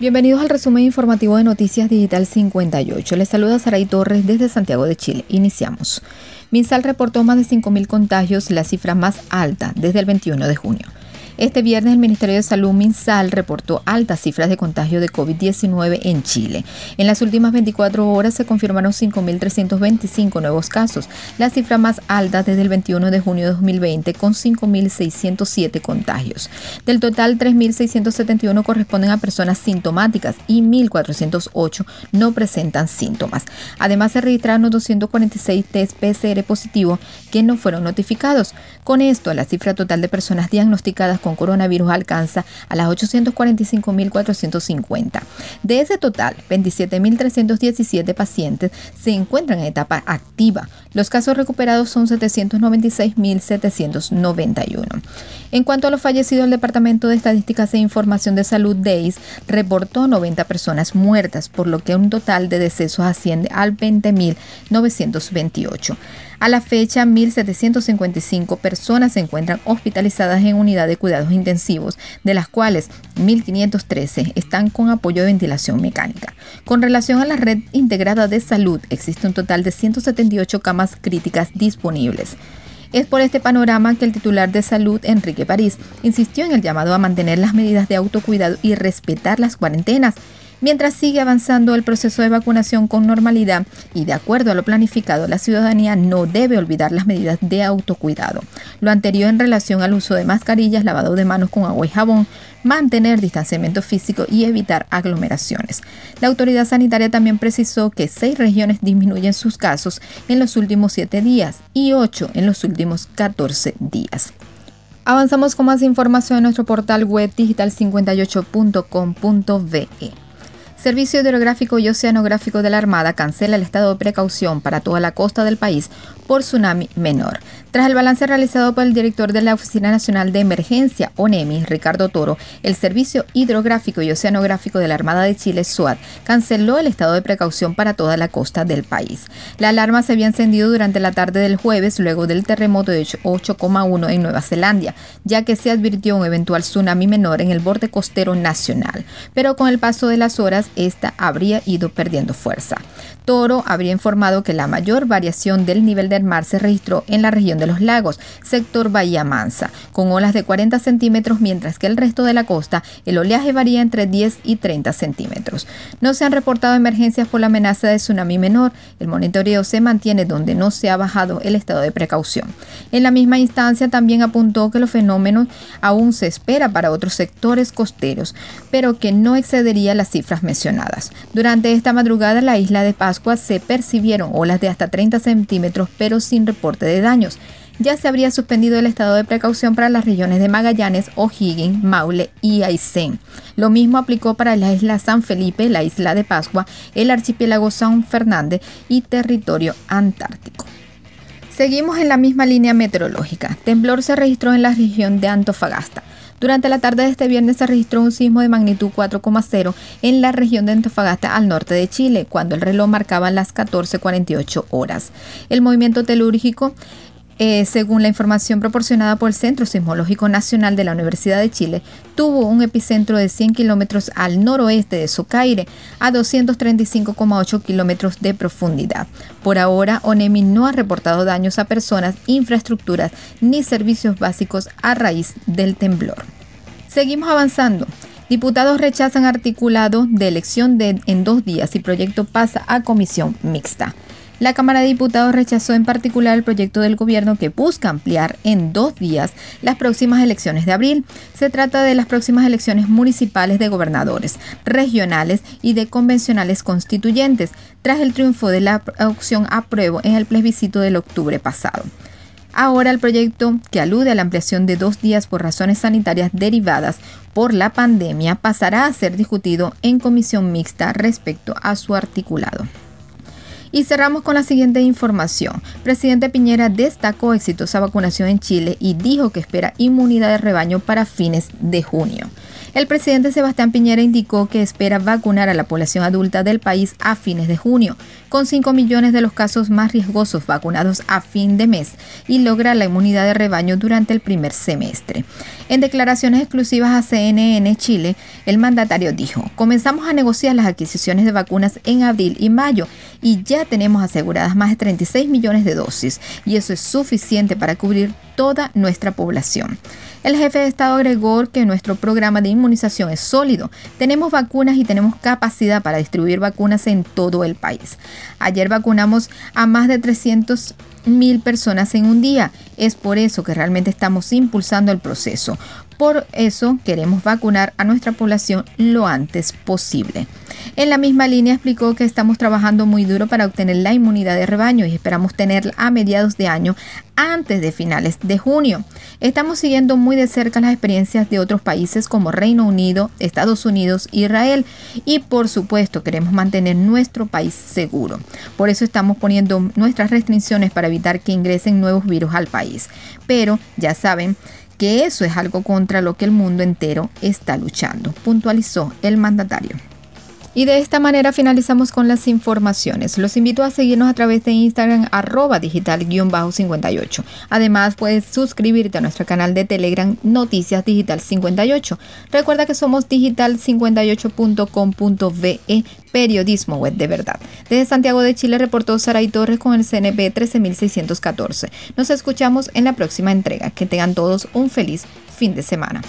Bienvenidos al resumen informativo de Noticias Digital 58. Les saluda Saray Torres desde Santiago de Chile. Iniciamos. Minsal reportó más de 5.000 contagios, la cifra más alta desde el 21 de junio. Este viernes el Ministerio de Salud Minsal reportó altas cifras de contagio de COVID-19 en Chile. En las últimas 24 horas se confirmaron 5.325 nuevos casos, la cifra más alta desde el 21 de junio de 2020 con 5.607 contagios. Del total, 3.671 corresponden a personas sintomáticas y 1.408 no presentan síntomas. Además, se registraron 246 test PCR positivos que no fueron notificados. Con esto, la cifra total de personas diagnosticadas con con coronavirus alcanza a las 845.450. De ese total, 27.317 pacientes se encuentran en etapa activa. Los casos recuperados son 796.791. En cuanto a los fallecidos, el Departamento de Estadísticas e Información de Salud DEIS reportó 90 personas muertas, por lo que un total de decesos asciende al 20.928. A la fecha, 1.755 personas se encuentran hospitalizadas en unidad de cuidados intensivos, de las cuales 1.513 están con apoyo de ventilación mecánica. Con relación a la red integrada de salud, existe un total de 178 camas críticas disponibles. Es por este panorama que el titular de salud, Enrique París, insistió en el llamado a mantener las medidas de autocuidado y respetar las cuarentenas Mientras sigue avanzando el proceso de vacunación con normalidad y de acuerdo a lo planificado, la ciudadanía no debe olvidar las medidas de autocuidado. Lo anterior en relación al uso de mascarillas, lavado de manos con agua y jabón, mantener distanciamiento físico y evitar aglomeraciones. La autoridad sanitaria también precisó que seis regiones disminuyen sus casos en los últimos siete días y ocho en los últimos 14 días. Avanzamos con más información en nuestro portal web digital58.com.be. Servicio Hidrográfico y Oceanográfico de la Armada cancela el estado de precaución para toda la costa del país por tsunami menor. Tras el balance realizado por el director de la Oficina Nacional de Emergencia, ONEMI, Ricardo Toro, el Servicio Hidrográfico y Oceanográfico de la Armada de Chile, SUAT, canceló el estado de precaución para toda la costa del país. La alarma se había encendido durante la tarde del jueves luego del terremoto de 8,1 en Nueva Zelanda, ya que se advirtió un eventual tsunami menor en el borde costero nacional. Pero con el paso de las horas, esta habría ido perdiendo fuerza. Toro habría informado que la mayor variación del nivel del mar se registró en la región de los lagos, sector Bahía Mansa, con olas de 40 centímetros, mientras que el resto de la costa el oleaje varía entre 10 y 30 centímetros. No se han reportado emergencias por la amenaza de tsunami menor. El monitoreo se mantiene donde no se ha bajado el estado de precaución. En la misma instancia también apuntó que los fenómenos aún se espera para otros sectores costeros, pero que no excedería las cifras mencionadas. Durante esta madrugada la isla de Pascua se percibieron olas de hasta 30 centímetros, pero sin reporte de daños ya se habría suspendido el estado de precaución para las regiones de Magallanes, O'Higgins, Maule y Aysén. Lo mismo aplicó para la isla San Felipe, la isla de Pascua, el archipiélago San Fernández y territorio antártico. Seguimos en la misma línea meteorológica. Temblor se registró en la región de Antofagasta. Durante la tarde de este viernes se registró un sismo de magnitud 4,0 en la región de Antofagasta al norte de Chile, cuando el reloj marcaba las 14.48 horas. El movimiento telúrgico eh, según la información proporcionada por el Centro Sismológico Nacional de la Universidad de Chile, tuvo un epicentro de 100 kilómetros al noroeste de Socaire, a 235,8 kilómetros de profundidad. Por ahora, ONEMI no ha reportado daños a personas, infraestructuras ni servicios básicos a raíz del temblor. Seguimos avanzando. Diputados rechazan articulado de elección en dos días y proyecto pasa a comisión mixta. La Cámara de Diputados rechazó en particular el proyecto del gobierno que busca ampliar en dos días las próximas elecciones de abril. Se trata de las próximas elecciones municipales de gobernadores, regionales y de convencionales constituyentes, tras el triunfo de la opción apruebo en el plebiscito del octubre pasado. Ahora el proyecto, que alude a la ampliación de dos días por razones sanitarias derivadas por la pandemia, pasará a ser discutido en comisión mixta respecto a su articulado. Y cerramos con la siguiente información. Presidente Piñera destacó exitosa vacunación en Chile y dijo que espera inmunidad de rebaño para fines de junio. El presidente Sebastián Piñera indicó que espera vacunar a la población adulta del país a fines de junio, con 5 millones de los casos más riesgosos vacunados a fin de mes y lograr la inmunidad de rebaño durante el primer semestre. En declaraciones exclusivas a CNN Chile, el mandatario dijo, comenzamos a negociar las adquisiciones de vacunas en abril y mayo y ya tenemos aseguradas más de 36 millones de dosis y eso es suficiente para cubrir toda nuestra población. El jefe de Estado agregó que nuestro programa de inmunización es sólido. Tenemos vacunas y tenemos capacidad para distribuir vacunas en todo el país. Ayer vacunamos a más de 300 mil personas en un día. Es por eso que realmente estamos impulsando el proceso. Por eso queremos vacunar a nuestra población lo antes posible. En la misma línea explicó que estamos trabajando muy duro para obtener la inmunidad de rebaño y esperamos tenerla a mediados de año antes de finales de junio. Estamos siguiendo muy de cerca las experiencias de otros países como Reino Unido, Estados Unidos, Israel y por supuesto queremos mantener nuestro país seguro. Por eso estamos poniendo nuestras restricciones para evitar que ingresen nuevos virus al país. Pero ya saben que eso es algo contra lo que el mundo entero está luchando, puntualizó el mandatario. Y de esta manera finalizamos con las informaciones. Los invito a seguirnos a través de Instagram arroba digital-58. Además puedes suscribirte a nuestro canal de Telegram Noticias Digital 58. Recuerda que somos digital58.com.ve periodismo web de verdad. Desde Santiago de Chile reportó Saray Torres con el CNP 13614. Nos escuchamos en la próxima entrega. Que tengan todos un feliz fin de semana.